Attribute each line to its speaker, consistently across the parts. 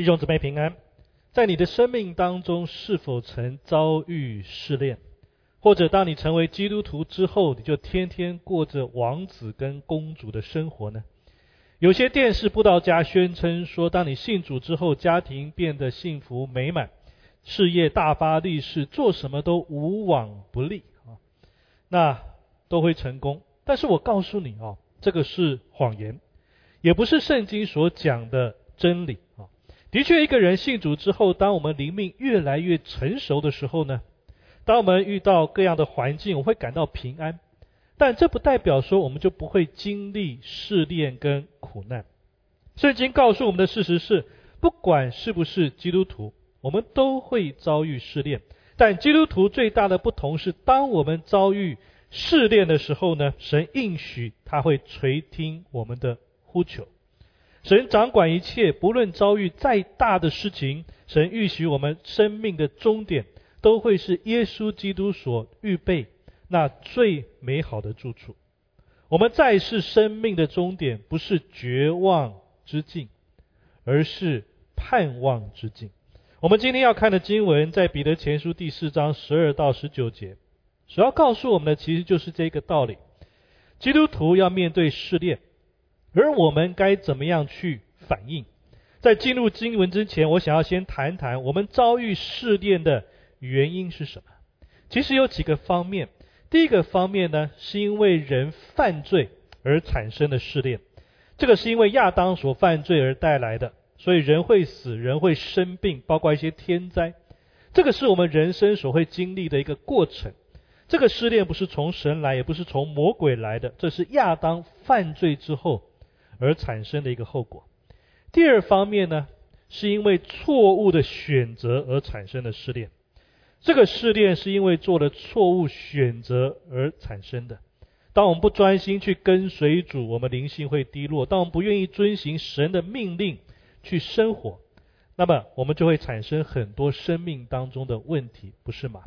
Speaker 1: 弟兄姊妹平安，在你的生命当中，是否曾遭遇试炼？或者当你成为基督徒之后，你就天天过着王子跟公主的生活呢？有些电视布道家宣称说，当你信主之后，家庭变得幸福美满，事业大发利市，做什么都无往不利啊，那都会成功。但是我告诉你啊，这个是谎言，也不是圣经所讲的真理。的确，一个人信主之后，当我们灵命越来越成熟的时候呢，当我们遇到各样的环境，我会感到平安。但这不代表说我们就不会经历试炼跟苦难。圣经告诉我们的事实是，不管是不是基督徒，我们都会遭遇试炼。但基督徒最大的不同是，当我们遭遇试炼的时候呢，神应许他会垂听我们的呼求。神掌管一切，不论遭遇再大的事情，神预许我们生命的终点都会是耶稣基督所预备那最美好的住处。我们再世生命的终点不是绝望之境，而是盼望之境。我们今天要看的经文在彼得前书第四章十二到十九节，主要告诉我们的其实就是这个道理：基督徒要面对试炼。而我们该怎么样去反应？在进入经文之前，我想要先谈谈我们遭遇试炼的原因是什么。其实有几个方面。第一个方面呢，是因为人犯罪而产生的试炼。这个是因为亚当所犯罪而带来的，所以人会死，人会生病，包括一些天灾。这个是我们人生所会经历的一个过程。这个试炼不是从神来，也不是从魔鬼来的，这是亚当犯罪之后。而产生的一个后果。第二方面呢，是因为错误的选择而产生的试炼。这个试炼是因为做了错误选择而产生的。当我们不专心去跟随主，我们灵性会低落；当我们不愿意遵行神的命令去生活，那么我们就会产生很多生命当中的问题，不是吗？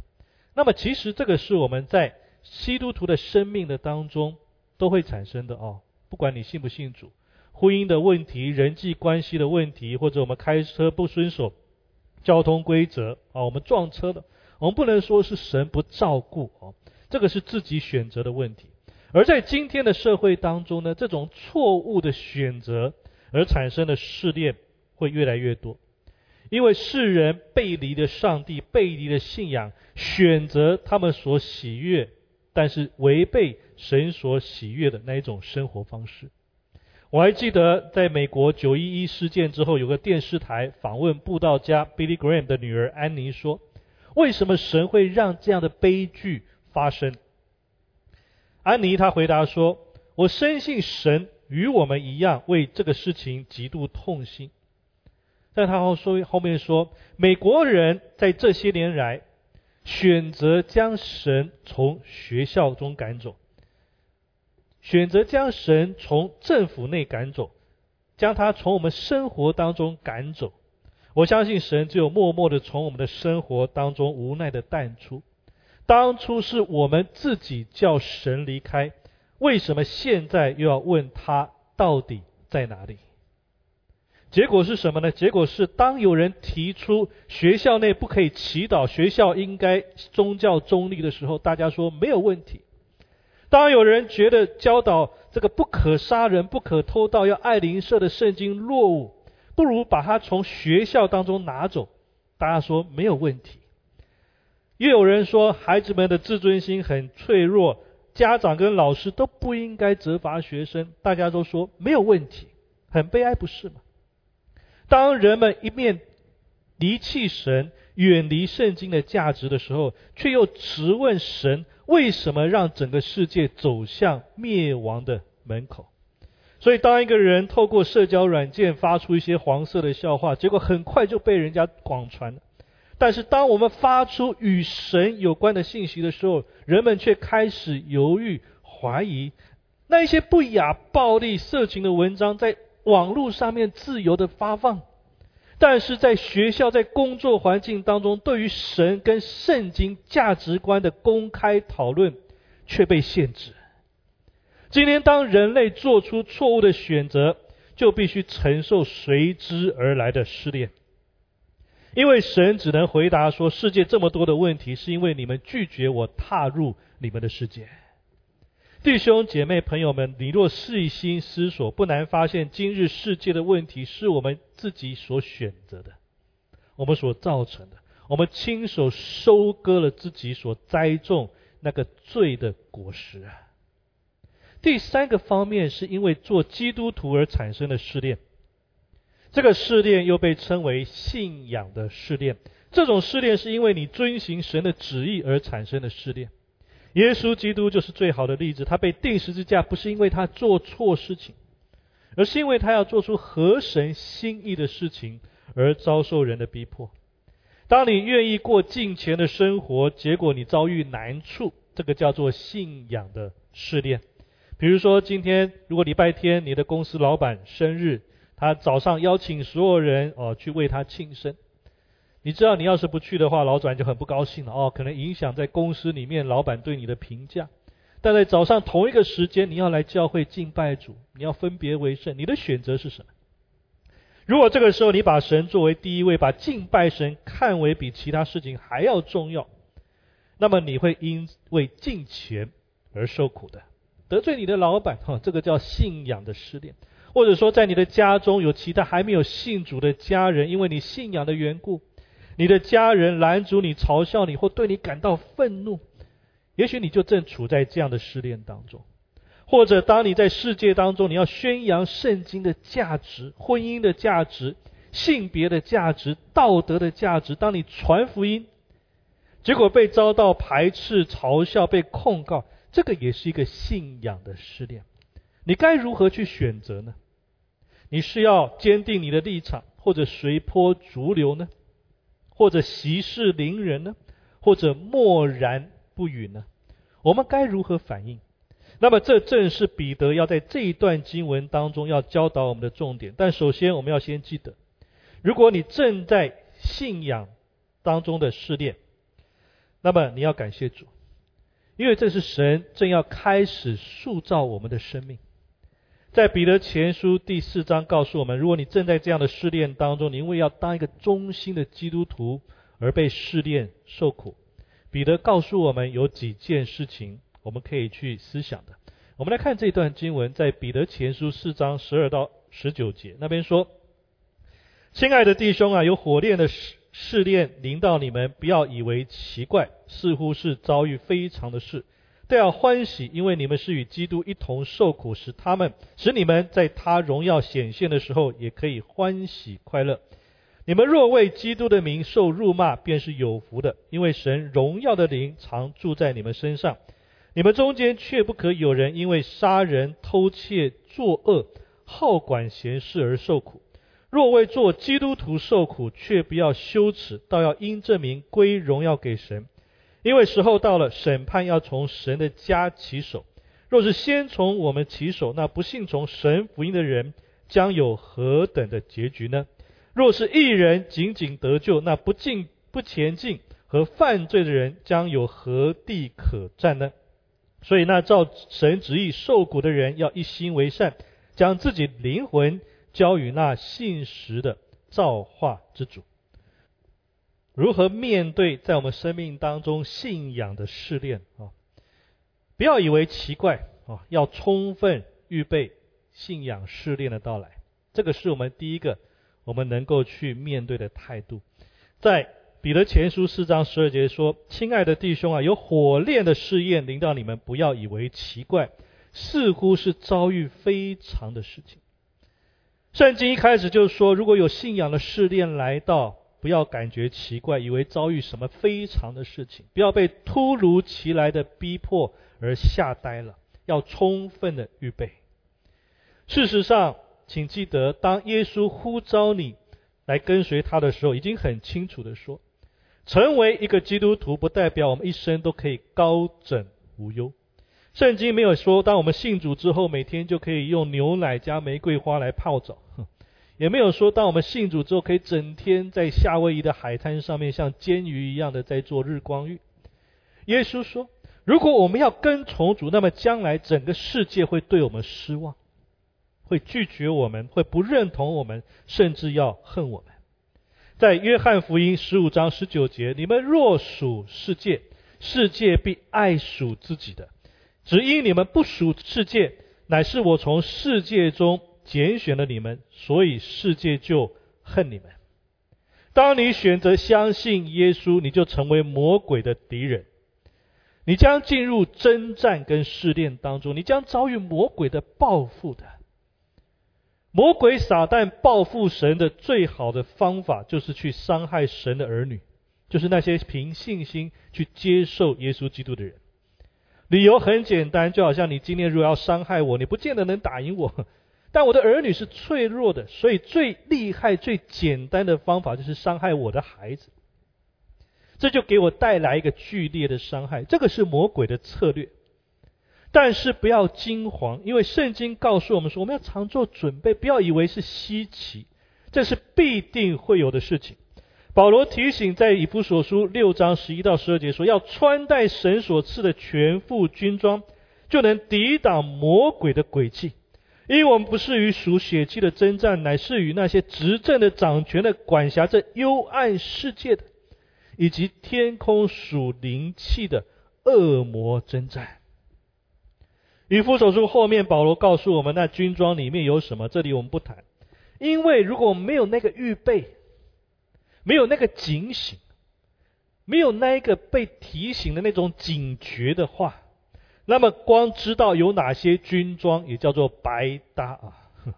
Speaker 1: 那么其实这个是我们在基督徒的生命的当中都会产生的哦，不管你信不信主。婚姻的问题、人际关系的问题，或者我们开车不遵守交通规则啊，我们撞车了，我们不能说是神不照顾啊，这个是自己选择的问题。而在今天的社会当中呢，这种错误的选择而产生的试炼会越来越多，因为世人背离了上帝，背离了信仰，选择他们所喜悦，但是违背神所喜悦的那一种生活方式。我还记得，在美国九一一事件之后，有个电视台访问布道家 Billy Graham 的女儿安妮说：“为什么神会让这样的悲剧发生？”安妮她回答说：“我深信神与我们一样，为这个事情极度痛心。”但他后说后面说，美国人在这些年来选择将神从学校中赶走。选择将神从政府内赶走，将他从我们生活当中赶走。我相信神只有默默的从我们的生活当中无奈的淡出。当初是我们自己叫神离开，为什么现在又要问他到底在哪里？结果是什么呢？结果是当有人提出学校内不可以祈祷，学校应该宗教中立的时候，大家说没有问题。当有人觉得教导这个不可杀人、不可偷盗、要爱邻舍的圣经落伍，不如把它从学校当中拿走。大家说没有问题。又有人说孩子们的自尊心很脆弱，家长跟老师都不应该责罚学生。大家都说没有问题，很悲哀，不是吗？当人们一面离弃神、远离圣经的价值的时候，却又质问神。为什么让整个世界走向灭亡的门口？所以，当一个人透过社交软件发出一些黄色的笑话，结果很快就被人家广传。但是，当我们发出与神有关的信息的时候，人们却开始犹豫、怀疑。那一些不雅、暴力、色情的文章在网络上面自由的发放。但是在学校、在工作环境当中，对于神跟圣经价值观的公开讨论却被限制。今天，当人类做出错误的选择，就必须承受随之而来的失恋。因为神只能回答说：世界这么多的问题，是因为你们拒绝我踏入你们的世界。弟兄姐妹朋友们，你若细心思索，不难发现，今日世界的问题是我们自己所选择的，我们所造成的，我们亲手收割了自己所栽种那个罪的果实。第三个方面，是因为做基督徒而产生的试炼，这个试炼又被称为信仰的试炼。这种试炼是因为你遵行神的旨意而产生的试炼。耶稣基督就是最好的例子。他被钉十字架，不是因为他做错事情，而是因为他要做出合神心意的事情而遭受人的逼迫。当你愿意过敬虔的生活，结果你遭遇难处，这个叫做信仰的试炼。比如说，今天如果礼拜天你的公司老板生日，他早上邀请所有人哦去为他庆生。你知道，你要是不去的话，老板就很不高兴了哦，可能影响在公司里面老板对你的评价。但在早上同一个时间，你要来教会敬拜主，你要分别为圣，你的选择是什么？如果这个时候你把神作为第一位，把敬拜神看为比其他事情还要重要，那么你会因为敬虔而受苦的，得罪你的老板哈，这个叫信仰的失恋。或者说，在你的家中有其他还没有信主的家人，因为你信仰的缘故。你的家人拦阻你、嘲笑你或对你感到愤怒，也许你就正处在这样的失恋当中；或者当你在世界当中，你要宣扬圣经的价值、婚姻的价值、性别的价值、道德的价值，当你传福音，结果被遭到排斥、嘲笑、被控告，这个也是一个信仰的失恋。你该如何去选择呢？你是要坚定你的立场，或者随波逐流呢？或者息事宁人呢？或者默然不语呢？我们该如何反应？那么这正是彼得要在这一段经文当中要教导我们的重点。但首先我们要先记得，如果你正在信仰当中的试炼，那么你要感谢主，因为这是神正要开始塑造我们的生命。在彼得前书第四章告诉我们，如果你正在这样的试炼当中，你因为要当一个忠心的基督徒而被试炼受苦，彼得告诉我们有几件事情我们可以去思想的。我们来看这段经文，在彼得前书四章十二到十九节那边说：“亲爱的弟兄啊，有火炼的试试炼临到你们，不要以为奇怪，似乎是遭遇非常的事。”要欢喜，因为你们是与基督一同受苦，使他们使你们在他荣耀显现的时候，也可以欢喜快乐。你们若为基督的名受辱骂，便是有福的，因为神荣耀的灵常住在你们身上。你们中间却不可有人因为杀人、偷窃、作恶、好管闲事而受苦。若为做基督徒受苦，却不要羞耻，倒要因这名归荣耀给神。因为时候到了，审判要从神的家起手。若是先从我们起手，那不信从神福音的人将有何等的结局呢？若是一人仅仅得救，那不进不前进和犯罪的人将有何地可占呢？所以那照神旨意受苦的人，要一心为善，将自己灵魂交与那信实的造化之主。如何面对在我们生命当中信仰的试炼啊？不要以为奇怪啊，要充分预备信仰试炼的到来。这个是我们第一个我们能够去面对的态度。在彼得前书四章十二节说：“亲爱的弟兄啊，有火炼的试验临到你们，不要以为奇怪，似乎是遭遇非常的事情。”圣经一开始就说，如果有信仰的试炼来到。不要感觉奇怪，以为遭遇什么非常的事情；不要被突如其来的逼迫而吓呆了，要充分的预备。事实上，请记得，当耶稣呼召你来跟随他的时候，已经很清楚的说，成为一个基督徒不代表我们一生都可以高枕无忧。圣经没有说，当我们信主之后，每天就可以用牛奶加玫瑰花来泡澡。也没有说，当我们信主之后，可以整天在夏威夷的海滩上面像煎鱼一样的在做日光浴。耶稣说，如果我们要跟从主，那么将来整个世界会对我们失望，会拒绝我们，会不认同我们，甚至要恨我们。在约翰福音十五章十九节，你们若属世界，世界必爱属自己的；只因你们不属世界，乃是我从世界中拣选了你们，所以世界就恨你们。当你选择相信耶稣，你就成为魔鬼的敌人，你将进入征战跟试炼当中，你将遭遇魔鬼的报复的。魔鬼撒旦报复神的最好的方法，就是去伤害神的儿女，就是那些凭信心去接受耶稣基督的人。理由很简单，就好像你今天如果要伤害我，你不见得能打赢我。但我的儿女是脆弱的，所以最厉害、最简单的方法就是伤害我的孩子。这就给我带来一个剧烈的伤害，这个是魔鬼的策略。但是不要惊慌，因为圣经告诉我们说，我们要常做准备，不要以为是稀奇，这是必定会有的事情。保罗提醒在以弗所书六章十一到十二节说，要穿戴神所赐的全副军装，就能抵挡魔鬼的诡计。因为我们不是与属血气的征战，乃是与那些执政的、掌权的、管辖着幽暗世界的，以及天空属灵气的恶魔征战。以弗所书后面，保罗告诉我们，那军装里面有什么？这里我们不谈，因为如果没有那个预备，没有那个警醒，没有那一个被提醒的那种警觉的话，那么光知道有哪些军装，也叫做白搭啊。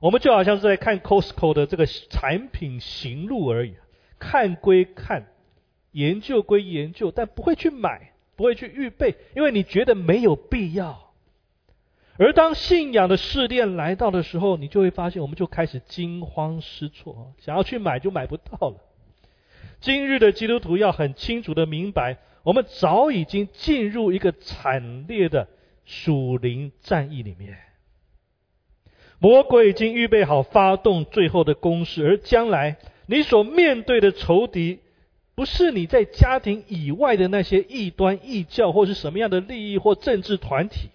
Speaker 1: 我们就好像是在看 Costco 的这个产品行路而已，看归看，研究归研究，但不会去买，不会去预备，因为你觉得没有必要。而当信仰的试炼来到的时候，你就会发现，我们就开始惊慌失措，想要去买就买不到了。今日的基督徒要很清楚的明白，我们早已经进入一个惨烈的属灵战役里面。魔鬼已经预备好发动最后的攻势，而将来你所面对的仇敌，不是你在家庭以外的那些异端异教，或是什么样的利益或政治团体。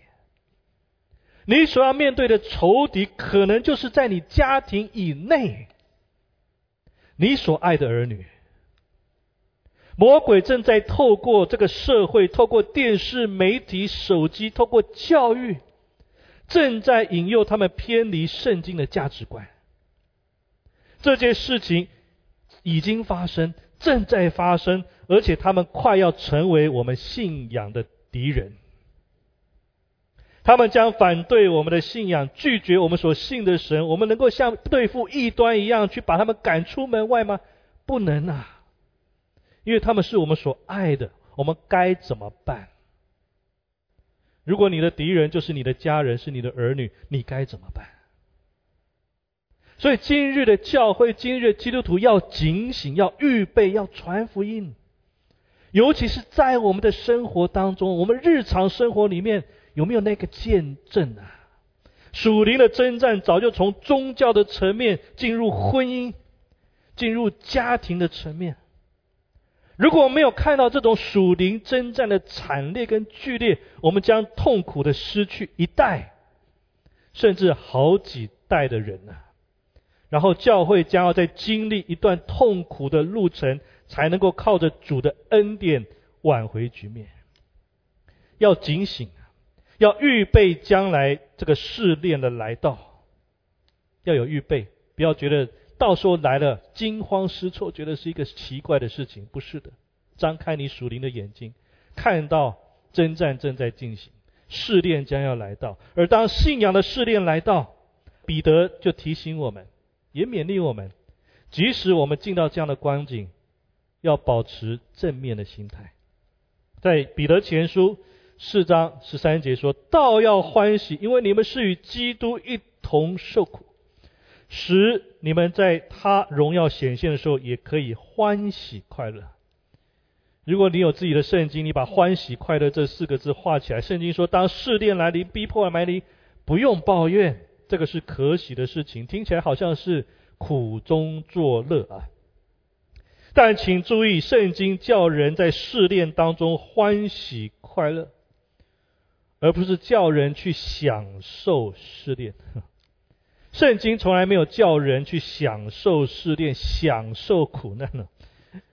Speaker 1: 你所要面对的仇敌，可能就是在你家庭以内，你所爱的儿女。魔鬼正在透过这个社会，透过电视、媒体、手机，透过教育，正在引诱他们偏离圣经的价值观。这件事情已经发生，正在发生，而且他们快要成为我们信仰的敌人。他们将反对我们的信仰，拒绝我们所信的神。我们能够像对付异端一样去把他们赶出门外吗？不能啊！因为他们是我们所爱的，我们该怎么办？如果你的敌人就是你的家人，是你的儿女，你该怎么办？所以今日的教会，今日基督徒要警醒，要预备，要传福音。尤其是在我们的生活当中，我们日常生活里面。有没有那个见证啊？属灵的征战早就从宗教的层面进入婚姻，进入家庭的层面。如果没有看到这种属灵征战的惨烈跟剧烈，我们将痛苦的失去一代，甚至好几代的人啊！然后教会将要在经历一段痛苦的路程，才能够靠着主的恩典挽回局面。要警醒啊。要预备将来这个试炼的来到，要有预备，不要觉得到时候来了惊慌失措，觉得是一个奇怪的事情，不是的。张开你属灵的眼睛，看到征战正在进行，试炼将要来到。而当信仰的试炼来到，彼得就提醒我们，也勉励我们，即使我们进到这样的光景，要保持正面的心态。在彼得前书。四章十三节说：“道要欢喜，因为你们是与基督一同受苦，使你们在他荣耀显现的时候，也可以欢喜快乐。”如果你有自己的圣经，你把“欢喜快乐”这四个字画起来。圣经说：“当试炼来临、逼迫来临，不用抱怨，这个是可喜的事情。”听起来好像是苦中作乐啊！但请注意，圣经叫人在试炼当中欢喜快乐。而不是叫人去享受试炼。圣经从来没有叫人去享受试炼、享受苦难呢。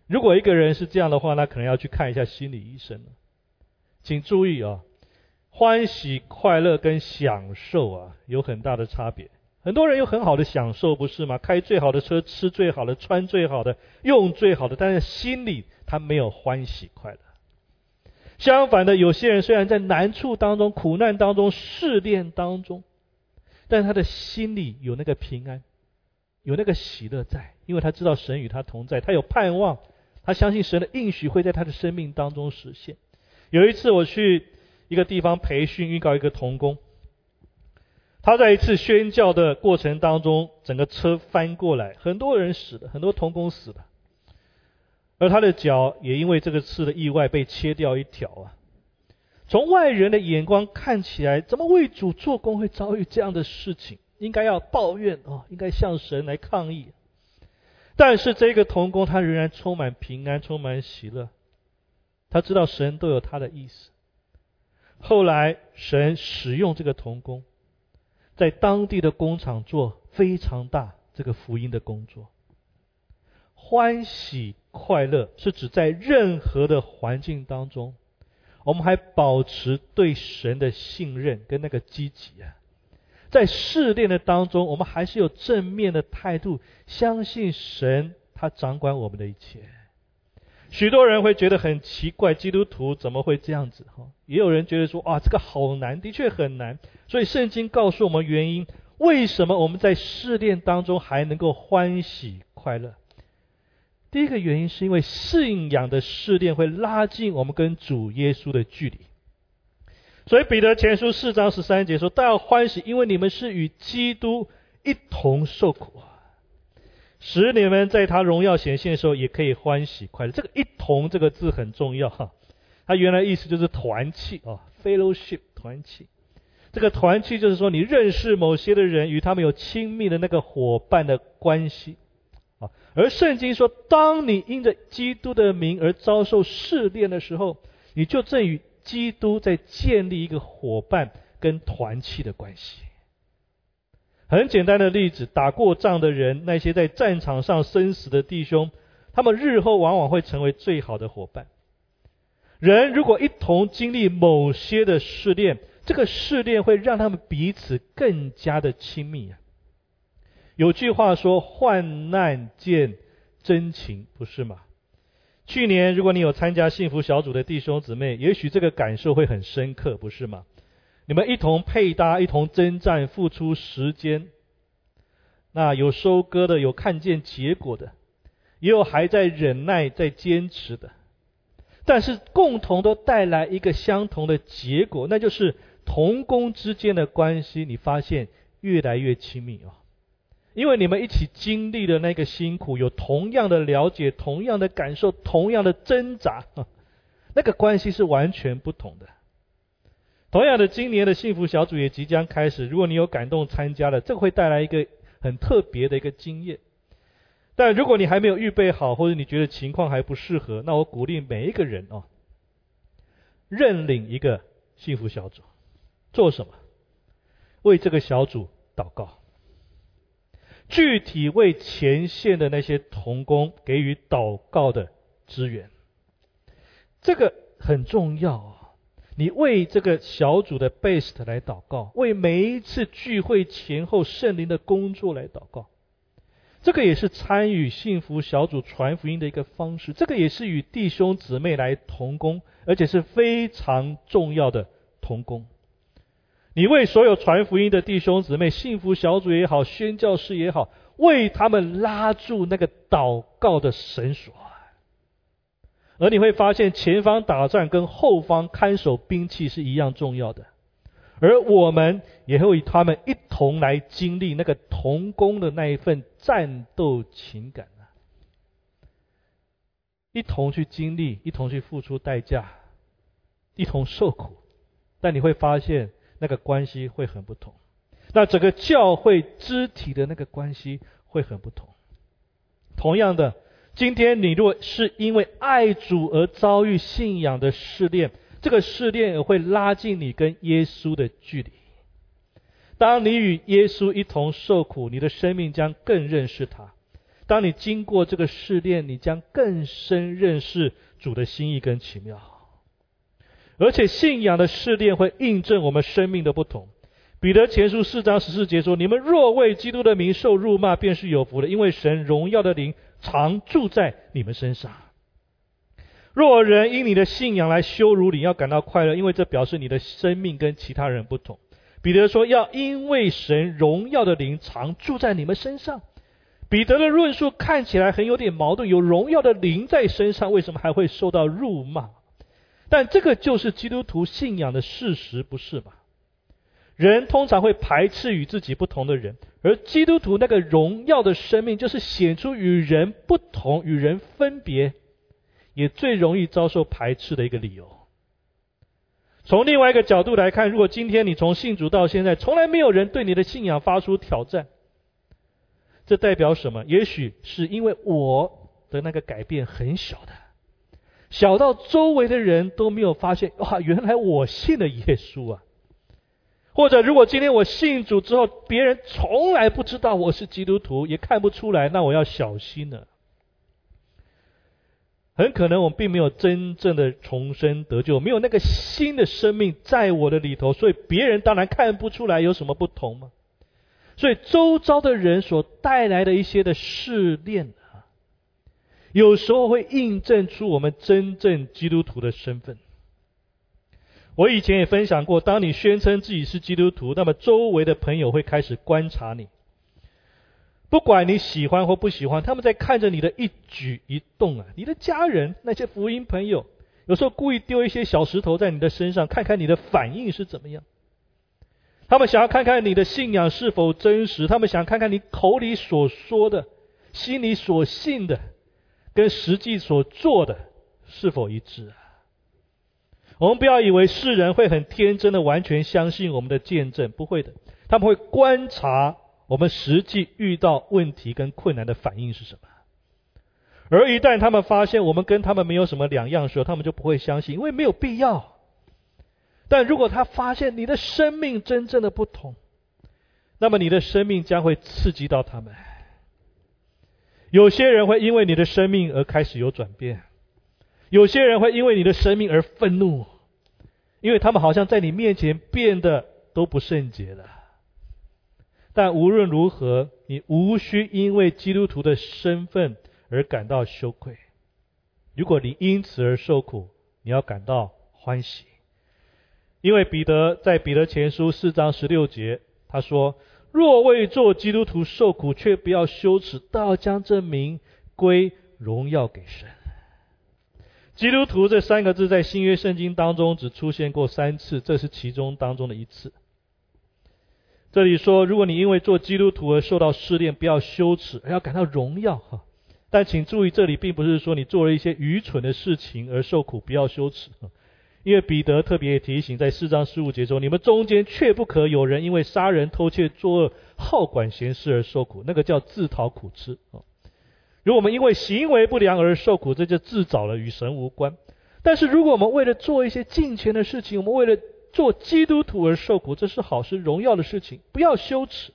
Speaker 1: 如果一个人是这样的话，那可能要去看一下心理医生了。请注意啊，欢喜、快乐跟享受啊有很大的差别。很多人有很好的享受，不是吗？开最好的车，吃最好的，穿最好的，用最好的，但是心里他没有欢喜快乐。相反的，有些人虽然在难处当中、苦难当中、试炼当中，但他的心里有那个平安，有那个喜乐在，因为他知道神与他同在，他有盼望，他相信神的应许会在他的生命当中实现。有一次我去一个地方培训，预告一个童工。他在一次宣教的过程当中，整个车翻过来，很多人死了，很多童工死了，而他的脚也因为这个次的意外被切掉一条啊。从外人的眼光看起来，怎么为主做工会遭遇这样的事情？应该要抱怨啊，应该向神来抗议。但是这个童工他仍然充满平安，充满喜乐，他知道神都有他的意思。后来神使用这个童工。在当地的工厂做非常大这个福音的工作，欢喜快乐是指在任何的环境当中，我们还保持对神的信任跟那个积极啊，在试炼的当中，我们还是有正面的态度，相信神他掌管我们的一切。许多人会觉得很奇怪，基督徒怎么会这样子？哈，也有人觉得说，啊，这个好难，的确很难。所以圣经告诉我们原因，为什么我们在试炼当中还能够欢喜快乐？第一个原因是因为信仰的试炼会拉近我们跟主耶稣的距离。所以彼得前书四章十三节说：“大要欢喜，因为你们是与基督一同受苦。”使你们在他荣耀显现的时候，也可以欢喜快乐。这个“一同”这个字很重要哈，它原来意思就是团契啊，fellowship 团契。这个团契就是说，你认识某些的人，与他们有亲密的那个伙伴的关系啊。而圣经说，当你因着基督的名而遭受试炼的时候，你就正与基督在建立一个伙伴跟团契的关系。很简单的例子，打过仗的人，那些在战场上生死的弟兄，他们日后往往会成为最好的伙伴。人如果一同经历某些的试炼，这个试炼会让他们彼此更加的亲密啊。有句话说：“患难见真情”，不是吗？去年如果你有参加幸福小组的弟兄姊妹，也许这个感受会很深刻，不是吗？你们一同配搭，一同征战，付出时间。那有收割的，有看见结果的，也有还在忍耐、在坚持的。但是共同都带来一个相同的结果，那就是同工之间的关系，你发现越来越亲密啊！因为你们一起经历的那个辛苦，有同样的了解、同样的感受、同样的挣扎，那个关系是完全不同的。同样的，今年的幸福小组也即将开始。如果你有感动参加了，这会带来一个很特别的一个经验。但如果你还没有预备好，或者你觉得情况还不适合，那我鼓励每一个人哦，认领一个幸福小组，做什么？为这个小组祷告，具体为前线的那些童工给予祷告的支援，这个很重要啊。你为这个小组的 best 来祷告，为每一次聚会前后圣灵的工作来祷告，这个也是参与幸福小组传福音的一个方式。这个也是与弟兄姊妹来同工，而且是非常重要的同工。你为所有传福音的弟兄姊妹，幸福小组也好，宣教士也好，为他们拉住那个祷告的绳索。而你会发现，前方打仗跟后方看守兵器是一样重要的，而我们也会与他们一同来经历那个同工的那一份战斗情感啊，一同去经历，一同去付出代价，一同受苦，但你会发现那个关系会很不同，那整个教会肢体的那个关系会很不同，同样的。今天你若是因为爱主而遭遇信仰的试炼，这个试炼也会拉近你跟耶稣的距离。当你与耶稣一同受苦，你的生命将更认识他。当你经过这个试炼，你将更深认识主的心意跟奇妙。而且信仰的试炼会印证我们生命的不同。彼得前书四章十四节说：“你们若为基督的名受辱骂，便是有福的，因为神荣耀的灵常住在你们身上。若人因你的信仰来羞辱你，要感到快乐，因为这表示你的生命跟其他人不同。”彼得说：“要因为神荣耀的灵常住在你们身上。”彼得的论述看起来很有点矛盾，有荣耀的灵在身上，为什么还会受到辱骂？但这个就是基督徒信仰的事实，不是吗？人通常会排斥与自己不同的人，而基督徒那个荣耀的生命，就是显出与人不同、与人分别，也最容易遭受排斥的一个理由。从另外一个角度来看，如果今天你从信主到现在，从来没有人对你的信仰发出挑战，这代表什么？也许是因为我的那个改变很小的，小到周围的人都没有发现，哇，原来我信了耶稣啊！或者，如果今天我信主之后，别人从来不知道我是基督徒，也看不出来，那我要小心了。很可能我并没有真正的重生得救，没有那个新的生命在我的里头，所以别人当然看不出来有什么不同嘛。所以周遭的人所带来的一些的试炼，有时候会印证出我们真正基督徒的身份。我以前也分享过，当你宣称自己是基督徒，那么周围的朋友会开始观察你，不管你喜欢或不喜欢，他们在看着你的一举一动啊。你的家人、那些福音朋友，有时候故意丢一些小石头在你的身上，看看你的反应是怎么样。他们想要看看你的信仰是否真实，他们想看看你口里所说的、心里所信的，跟实际所做的是否一致啊。我们不要以为世人会很天真的完全相信我们的见证，不会的，他们会观察我们实际遇到问题跟困难的反应是什么。而一旦他们发现我们跟他们没有什么两样时候，他们就不会相信，因为没有必要。但如果他发现你的生命真正的不同，那么你的生命将会刺激到他们。有些人会因为你的生命而开始有转变，有些人会因为你的生命而愤怒。因为他们好像在你面前变得都不圣洁了，但无论如何，你无需因为基督徒的身份而感到羞愧。如果你因此而受苦，你要感到欢喜，因为彼得在彼得前书四章十六节他说：“若为做基督徒受苦，却不要羞耻，倒要将这名归荣耀给神。”基督徒这三个字在新约圣经当中只出现过三次，这是其中当中的一次。这里说，如果你因为做基督徒而受到试炼，不要羞耻，而要感到荣耀哈。但请注意，这里并不是说你做了一些愚蠢的事情而受苦，不要羞耻。因为彼得特别提醒，在四章十五节中，你们中间却不可有人因为杀人、偷窃、作恶、好管闲事而受苦，那个叫自讨苦吃啊。如果我们因为行为不良而受苦，这就自找了，与神无关。但是如果我们为了做一些敬虔的事情，我们为了做基督徒而受苦，这是好事荣耀的事情，不要羞耻。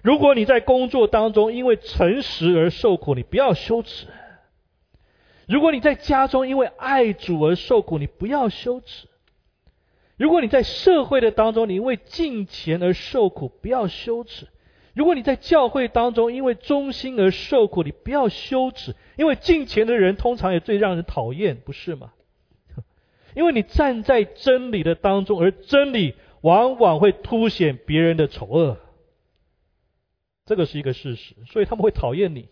Speaker 1: 如果你在工作当中因为诚实而受苦，你不要羞耻；如果你在家中因为爱主而受苦，你不要羞耻；如果你在社会的当中你因为敬钱而受苦，不要羞耻。如果你在教会当中因为忠心而受苦，你不要羞耻，因为敬钱的人通常也最让人讨厌，不是吗？因为你站在真理的当中，而真理往往会凸显别人的丑恶，这个是一个事实，所以他们会讨厌你。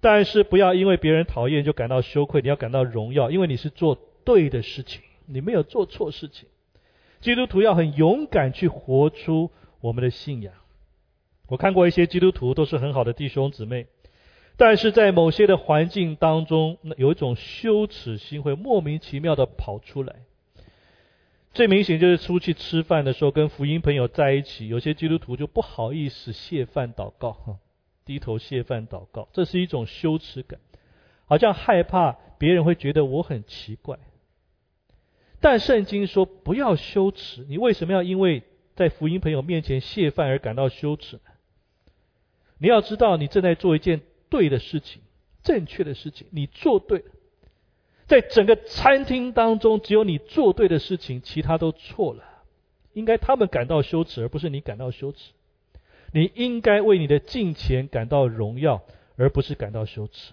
Speaker 1: 但是不要因为别人讨厌就感到羞愧，你要感到荣耀，因为你是做对的事情，你没有做错事情。基督徒要很勇敢去活出我们的信仰。我看过一些基督徒都是很好的弟兄姊妹，但是在某些的环境当中，有一种羞耻心会莫名其妙的跑出来。最明显就是出去吃饭的时候，跟福音朋友在一起，有些基督徒就不好意思谢饭祷告，低头谢饭祷告，这是一种羞耻感，好像害怕别人会觉得我很奇怪。但圣经说不要羞耻，你为什么要因为？在福音朋友面前谢饭而感到羞耻呢？你要知道，你正在做一件对的事情，正确的事情，你做对了。在整个餐厅当中，只有你做对的事情，其他都错了。应该他们感到羞耻，而不是你感到羞耻。你应该为你的金钱感到荣耀，而不是感到羞耻。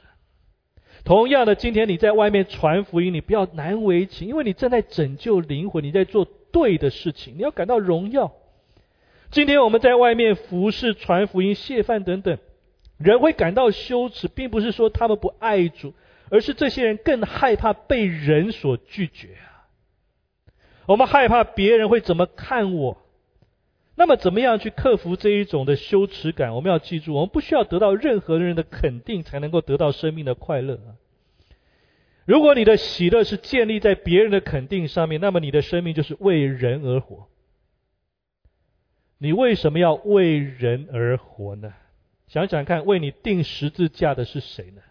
Speaker 1: 同样的，今天你在外面传福音，你不要难为情，因为你正在拯救灵魂，你在做对的事情，你要感到荣耀。今天我们在外面服侍、传福音、谢饭等等，人会感到羞耻，并不是说他们不爱主，而是这些人更害怕被人所拒绝啊。我们害怕别人会怎么看我。那么，怎么样去克服这一种的羞耻感？我们要记住，我们不需要得到任何人的肯定，才能够得到生命的快乐啊。如果你的喜乐是建立在别人的肯定上面，那么你的生命就是为人而活。你为什么要为人而活呢？想想看，为你钉十字架的是谁呢？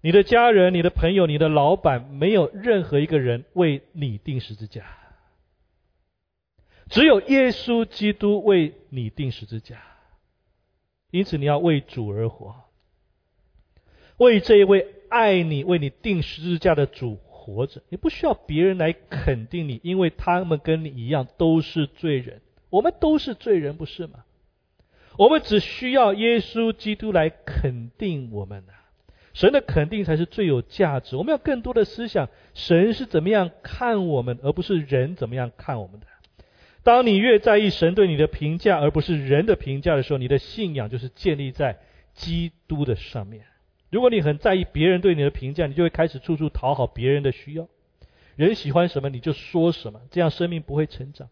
Speaker 1: 你的家人、你的朋友、你的老板，没有任何一个人为你钉十字架。只有耶稣基督为你钉十字架，因此你要为主而活，为这一位爱你、为你钉十字架的主活着。你不需要别人来肯定你，因为他们跟你一样都是罪人，我们都是罪人，不是吗？我们只需要耶稣基督来肯定我们呐。神的肯定才是最有价值。我们要更多的思想，神是怎么样看我们，而不是人怎么样看我们的。当你越在意神对你的评价，而不是人的评价的时候，你的信仰就是建立在基督的上面。如果你很在意别人对你的评价，你就会开始处处讨好别人的需要。人喜欢什么你就说什么，这样生命不会成长，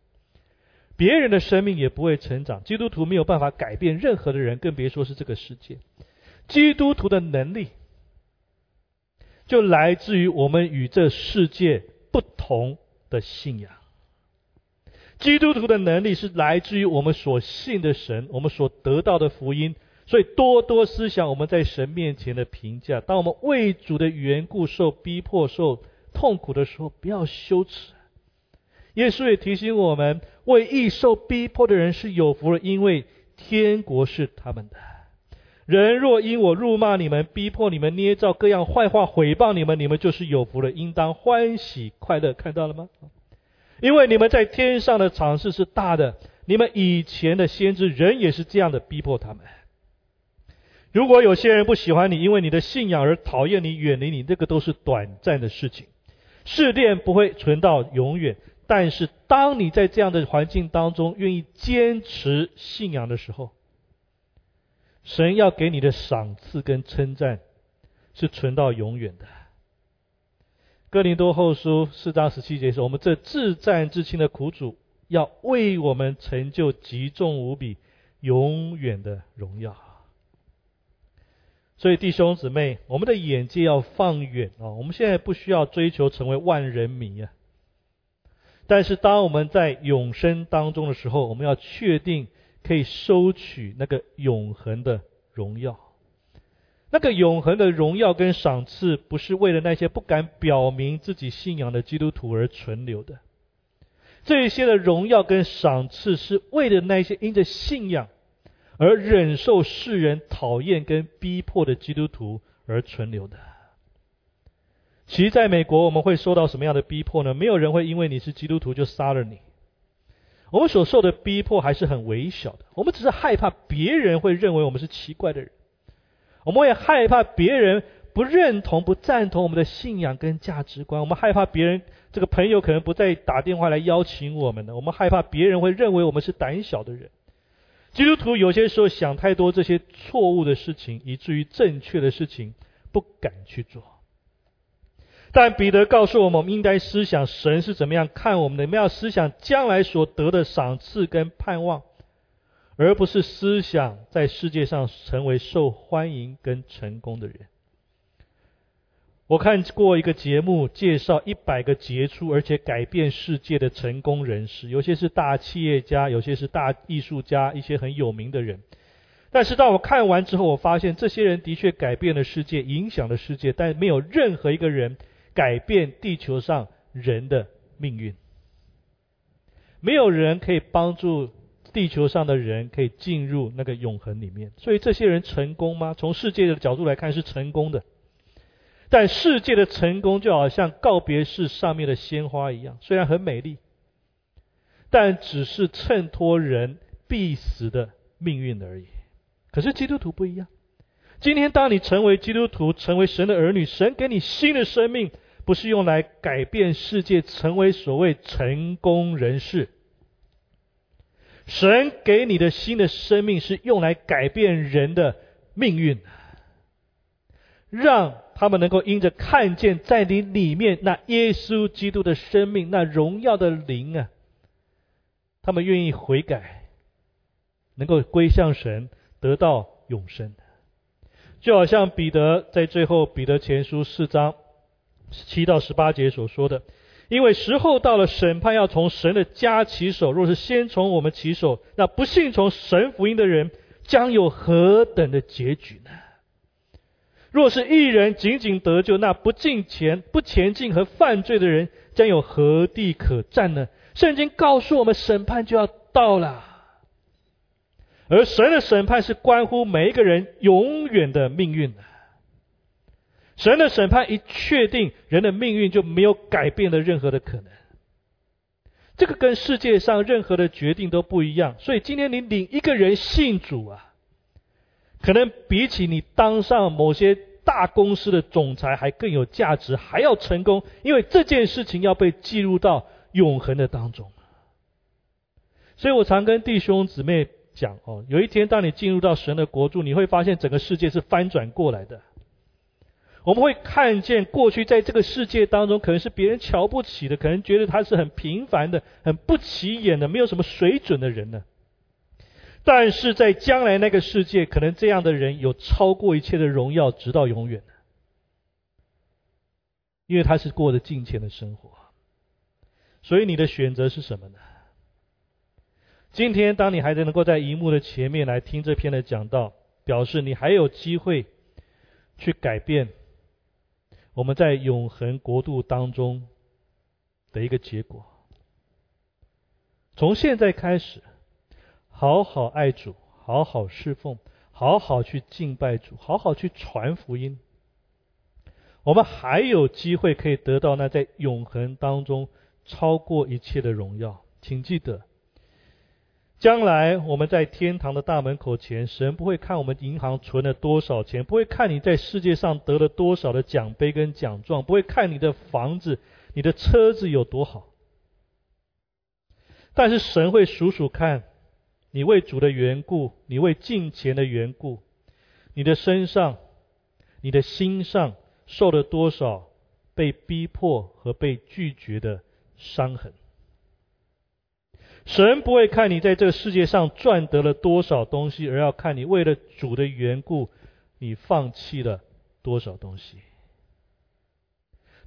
Speaker 1: 别人的生命也不会成长。基督徒没有办法改变任何的人，更别说是这个世界。基督徒的能力就来自于我们与这世界不同的信仰。基督徒的能力是来自于我们所信的神，我们所得到的福音。所以多多思想我们在神面前的评价。当我们为主的缘故受逼迫、受痛苦的时候，不要羞耻。耶稣也提醒我们，为义受逼迫的人是有福了，因为天国是他们的。人若因我辱骂你们、逼迫你们、捏造各样坏话毁谤你们，你们就是有福了，应当欢喜快乐。看到了吗？因为你们在天上的场势是大的，你们以前的先知人也是这样的逼迫他们。如果有些人不喜欢你，因为你的信仰而讨厌你、远离你，这个都是短暂的事情。试炼不会存到永远，但是当你在这样的环境当中愿意坚持信仰的时候，神要给你的赏赐跟称赞是存到永远的。哥林多后书四章十七节说：“我们这自战自清的苦主，要为我们成就极重无比、永远的荣耀。”所以弟兄姊妹，我们的眼界要放远啊！我们现在不需要追求成为万人迷啊，但是当我们在永生当中的时候，我们要确定可以收取那个永恒的荣耀。那个永恒的荣耀跟赏赐，不是为了那些不敢表明自己信仰的基督徒而存留的。这些的荣耀跟赏赐，是为了那些因着信仰而忍受世人讨厌跟逼迫的基督徒而存留的。其实，在美国，我们会受到什么样的逼迫呢？没有人会因为你是基督徒就杀了你。我们所受的逼迫还是很微小的，我们只是害怕别人会认为我们是奇怪的人。我们也害怕别人不认同、不赞同我们的信仰跟价值观。我们害怕别人这个朋友可能不再打电话来邀请我们了。我们害怕别人会认为我们是胆小的人。基督徒有些时候想太多这些错误的事情，以至于正确的事情不敢去做。但彼得告诉我们，我们应该思想神是怎么样看我们的。我们要思想将来所得的赏赐跟盼望。而不是思想在世界上成为受欢迎跟成功的人。我看过一个节目，介绍一百个杰出而且改变世界的成功人士，有些是大企业家，有些是大艺术家，一些很有名的人。但是当我看完之后，我发现这些人的确改变了世界，影响了世界，但没有任何一个人改变地球上人的命运。没有人可以帮助地球上的人可以进入那个永恒里面。所以这些人成功吗？从世界的角度来看是成功的，但世界的成功就好像告别式上面的鲜花一样，虽然很美丽，但只是衬托人必死的命运而已。可是基督徒不一样。今天，当你成为基督徒，成为神的儿女，神给你新的生命，不是用来改变世界，成为所谓成功人士。神给你的新的生命是用来改变人的命运，让他们能够因着看见在你里面那耶稣基督的生命，那荣耀的灵啊，他们愿意悔改，能够归向神，得到永生。就好像彼得在最后彼得前书四章七到十八节所说的，因为时候到了，审判要从神的家起手。若是先从我们起手，那不信从神福音的人将有何等的结局呢？若是一人仅仅得救，那不进前不前进和犯罪的人将有何地可站呢？圣经告诉我们，审判就要到了。而神的审判是关乎每一个人永远的命运的。神的审判一确定，人的命运就没有改变的任何的可能。这个跟世界上任何的决定都不一样。所以今天你领一个人信主啊，可能比起你当上某些大公司的总裁还更有价值，还要成功，因为这件事情要被记录到永恒的当中。所以我常跟弟兄姊妹。讲哦，有一天当你进入到神的国度，你会发现整个世界是翻转过来的。我们会看见过去在这个世界当中，可能是别人瞧不起的，可能觉得他是很平凡的、很不起眼的、没有什么水准的人呢。但是在将来那个世界，可能这样的人有超过一切的荣耀，直到永远的因为他是过着金钱的生活。所以你的选择是什么呢？今天，当你还在能够在荧幕的前面来听这篇的讲道，表示你还有机会去改变我们在永恒国度当中的一个结果。从现在开始，好好爱主，好好侍奉，好好去敬拜主，好好去传福音。我们还有机会可以得到那在永恒当中超过一切的荣耀。请记得。将来我们在天堂的大门口前，神不会看我们银行存了多少钱，不会看你在世界上得了多少的奖杯跟奖状，不会看你的房子、你的车子有多好。但是神会数数看，你为主的缘故，你为敬钱的缘故，你的身上、你的心上受了多少被逼迫和被拒绝的伤痕。神不会看你在这个世界上赚得了多少东西，而要看你为了主的缘故，你放弃了多少东西。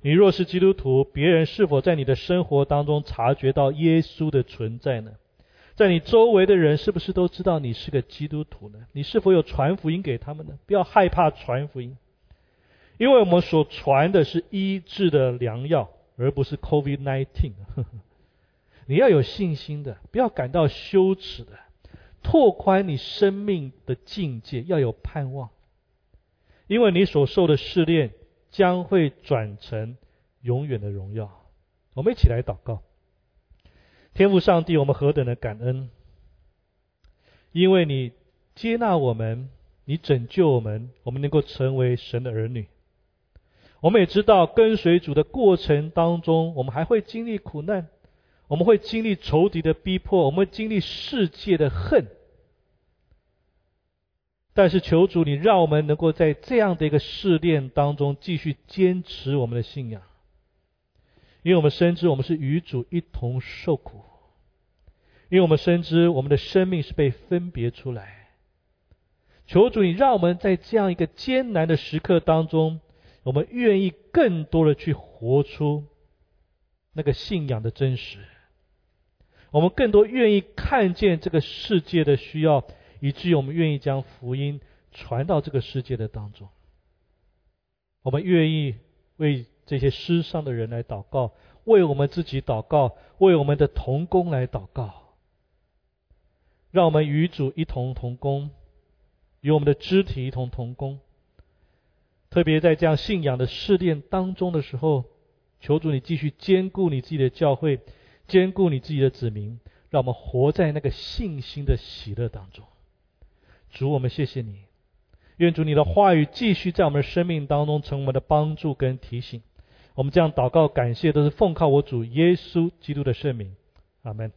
Speaker 1: 你若是基督徒，别人是否在你的生活当中察觉到耶稣的存在呢？在你周围的人是不是都知道你是个基督徒呢？你是否有传福音给他们呢？不要害怕传福音，因为我们所传的是医治的良药，而不是 COVID-19。你要有信心的，不要感到羞耻的，拓宽你生命的境界，要有盼望，因为你所受的试炼将会转成永远的荣耀。我们一起来祷告，天父上帝，我们何等的感恩，因为你接纳我们，你拯救我们，我们能够成为神的儿女。我们也知道跟随主的过程当中，我们还会经历苦难。我们会经历仇敌的逼迫，我们会经历世界的恨，但是求主，你让我们能够在这样的一个试炼当中继续坚持我们的信仰，因为我们深知我们是与主一同受苦，因为我们深知我们的生命是被分别出来。求主，你让我们在这样一个艰难的时刻当中，我们愿意更多的去活出那个信仰的真实。我们更多愿意看见这个世界的需要，以至于我们愿意将福音传到这个世界的当中。我们愿意为这些失丧的人来祷告，为我们自己祷告，为我们的同工来祷告。让我们与主一同同工，与我们的肢体一同同工。特别在这样信仰的试炼当中的时候，求主你继续兼顾你自己的教会，兼顾你自己的子民，让我们活在那个信心的喜乐当中。主，我们谢谢你，愿主你的话语继续在我们的生命当中成为我们的帮助跟提醒。我们这样祷告感谢，都是奉靠我主耶稣基督的圣名，阿门。